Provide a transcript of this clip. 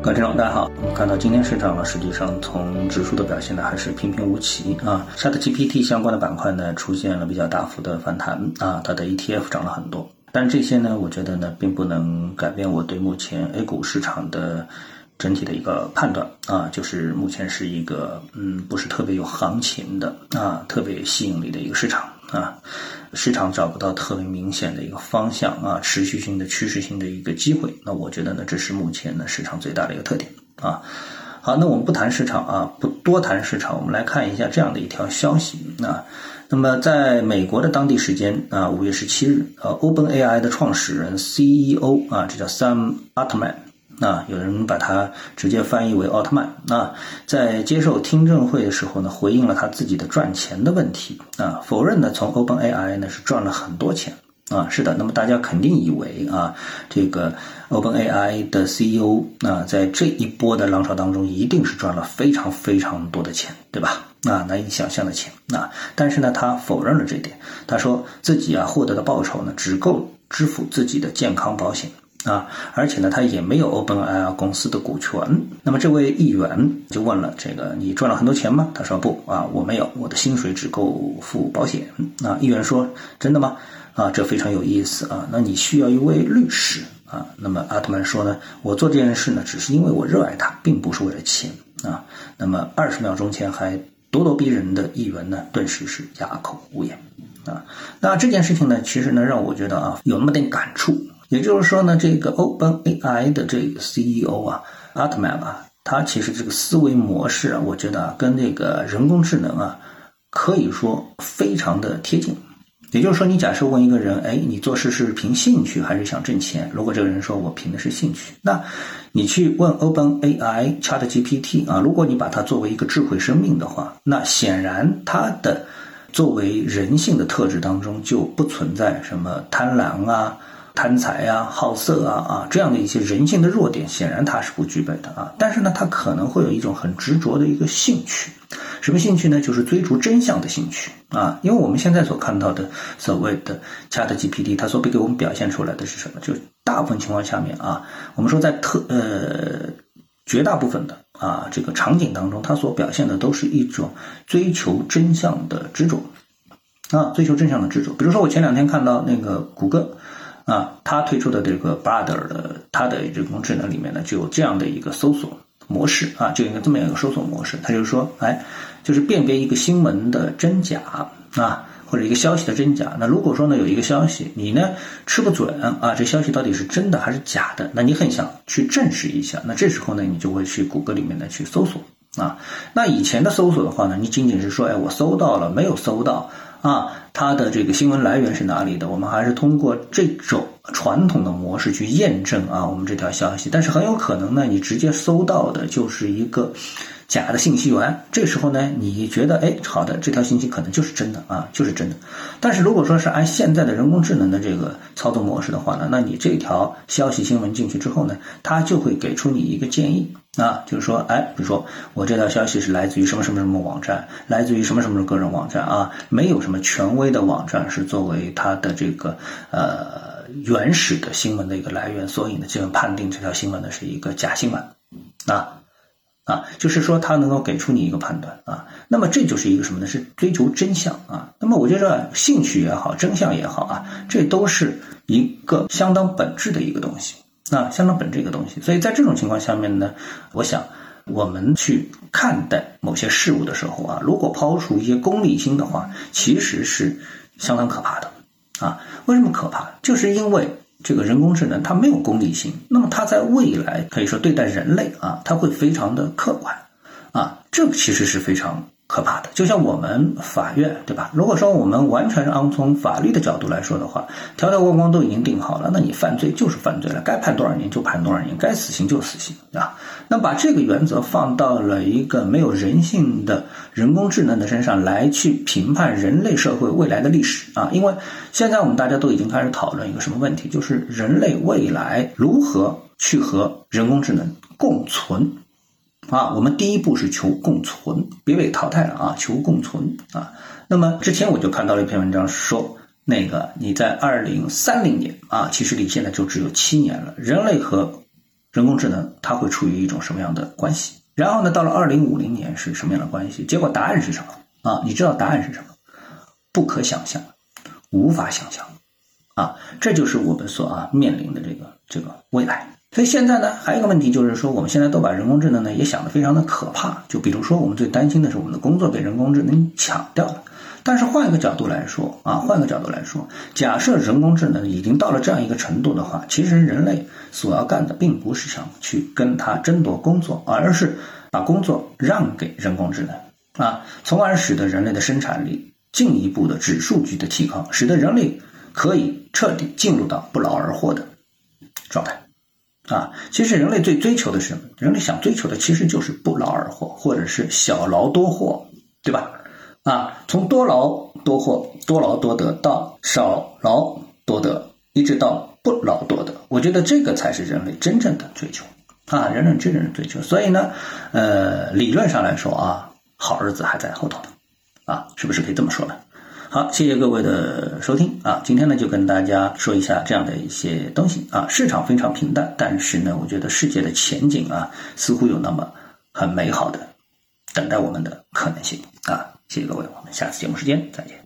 各位听众，大家好。我们看到今天市场呢，实际上从指数的表现呢，还是平平无奇啊。ChatGPT 相关的板块呢，出现了比较大幅的反弹啊，它的 ETF 涨了很多。但这些呢，我觉得呢，并不能改变我对目前 A 股市场的整体的一个判断啊，就是目前是一个嗯，不是特别有行情的啊，特别吸引力的一个市场啊，市场找不到特别明显的一个方向啊，持续性的趋势性的一个机会。那我觉得呢，这是目前呢市场最大的一个特点啊。好，那我们不谈市场啊，不多谈市场，我们来看一下这样的一条消息啊。那么，在美国的当地时间啊，五月十七日，呃，OpenAI 的创始人 CEO 啊，这叫 Sam Altman 啊，有人把它直接翻译为奥特曼啊，在接受听证会的时候呢，回应了他自己的赚钱的问题啊，否认呢从 OpenAI 呢是赚了很多钱。啊，是的，那么大家肯定以为啊，这个 OpenAI 的 CEO 啊，在这一波的浪潮当中，一定是赚了非常非常多的钱，对吧？啊，难以想象的钱啊！但是呢，他否认了这点，他说自己啊获得的报酬呢，只够支付自己的健康保险啊，而且呢，他也没有 OpenAI 公司的股权。那么这位议员就问了：这个你赚了很多钱吗？他说不啊，我没有，我的薪水只够付保险。啊，议员说：真的吗？啊，这非常有意思啊！那你需要一位律师啊？那么阿特曼说呢，我做这件事呢，只是因为我热爱它，并不是为了钱啊。那么二十秒钟前还咄咄逼人的议员呢，顿时是哑口无言啊。那这件事情呢，其实呢，让我觉得啊，有那么点感触。也就是说呢，这个 Open AI 的这个 CEO 啊，阿特曼啊，他其实这个思维模式啊，我觉得啊跟这个人工智能啊，可以说非常的贴近。也就是说，你假设问一个人，哎，你做事是凭兴趣还是想挣钱？如果这个人说我凭的是兴趣，那你去问 Open AI Chat GPT 啊，如果你把它作为一个智慧生命的话，那显然它的作为人性的特质当中就不存在什么贪婪啊、贪财啊、好色啊啊这样的一些人性的弱点，显然他是不具备的啊。但是呢，他可能会有一种很执着的一个兴趣。什么兴趣呢？就是追逐真相的兴趣啊！因为我们现在所看到的所谓的 Chat GPT，它所被给我们表现出来的是什么？就大部分情况下面啊，我们说在特呃绝大部分的啊这个场景当中，它所表现的都是一种追求真相的执着啊，追求真相的执着。比如说，我前两天看到那个谷歌啊，它推出的这个 Bard 的它的人工智能里面呢，就有这样的一个搜索。模式啊，就一个这么样一个搜索模式，它就是说，哎，就是辨别一个新闻的真假啊，或者一个消息的真假。那如果说呢有一个消息，你呢吃不准啊，这消息到底是真的还是假的，那你很想去证实一下，那这时候呢，你就会去谷歌里面呢去搜索啊。那以前的搜索的话呢，你仅仅是说，哎，我搜到了，没有搜到。啊，它的这个新闻来源是哪里的？我们还是通过这种传统的模式去验证啊，我们这条消息。但是很有可能呢，你直接搜到的就是一个。假的信息源，这时候呢，你觉得哎，好的，这条信息可能就是真的啊，就是真的。但是如果说是按现在的人工智能的这个操作模式的话呢，那你这条消息新闻进去之后呢，它就会给出你一个建议啊，就是说，哎，比如说我这条消息是来自于什么什么什么网站，来自于什么什么个人网站啊，没有什么权威的网站是作为它的这个呃原始的新闻的一个来源，所以呢，就判定这条新闻呢是一个假新闻啊。啊，就是说他能够给出你一个判断啊，那么这就是一个什么呢？是追求真相啊。那么我觉得兴趣也好，真相也好啊，这都是一个相当本质的一个东西啊，相当本质一个东西。所以在这种情况下面呢，我想我们去看待某些事物的时候啊，如果抛出一些功利心的话，其实是相当可怕的啊。为什么可怕？就是因为。这个人工智能它没有功利性，那么它在未来可以说对待人类啊，它会非常的客观，啊，这其实是非常。可怕的，就像我们法院，对吧？如果说我们完全按从法律的角度来说的话，条条框框都已经定好了，那你犯罪就是犯罪了，该判多少年就判多少年，该死刑就死刑，啊。那把这个原则放到了一个没有人性的人工智能的身上来去评判人类社会未来的历史啊，因为现在我们大家都已经开始讨论一个什么问题，就是人类未来如何去和人工智能共存。啊，我们第一步是求共存，别被淘汰了啊！求共存啊。那么之前我就看到了一篇文章，说那个你在二零三零年啊，其实离现在就只有七年了，人类和人工智能它会处于一种什么样的关系？然后呢，到了二零五零年是什么样的关系？结果答案是什么啊？你知道答案是什么？不可想象，无法想象啊！这就是我们所啊面临的这个这个未来。所以现在呢，还有一个问题就是说，我们现在都把人工智能呢也想得非常的可怕。就比如说，我们最担心的是我们的工作被人工智能抢掉了。但是换一个角度来说啊，换个角度来说，假设人工智能已经到了这样一个程度的话，其实人类所要干的并不是想去跟它争夺工作，而是把工作让给人工智能啊，从而使得人类的生产力进一步的指数级的提高，使得人类可以彻底进入到不劳而获的状态。啊，其实人类最追求的是什么？人类想追求的其实就是不劳而获，或者是小劳多获，对吧？啊，从多劳多获、多劳多得到少劳多得，一直到不劳多得，我觉得这个才是人类真正的追求啊，人类真正的追求。所以呢，呃，理论上来说啊，好日子还在后头呢，啊，是不是可以这么说呢？好，谢谢各位的收听啊！今天呢就跟大家说一下这样的一些东西啊。市场非常平淡，但是呢，我觉得世界的前景啊，似乎有那么很美好的等待我们的可能性啊！谢谢各位，我们下次节目时间再见。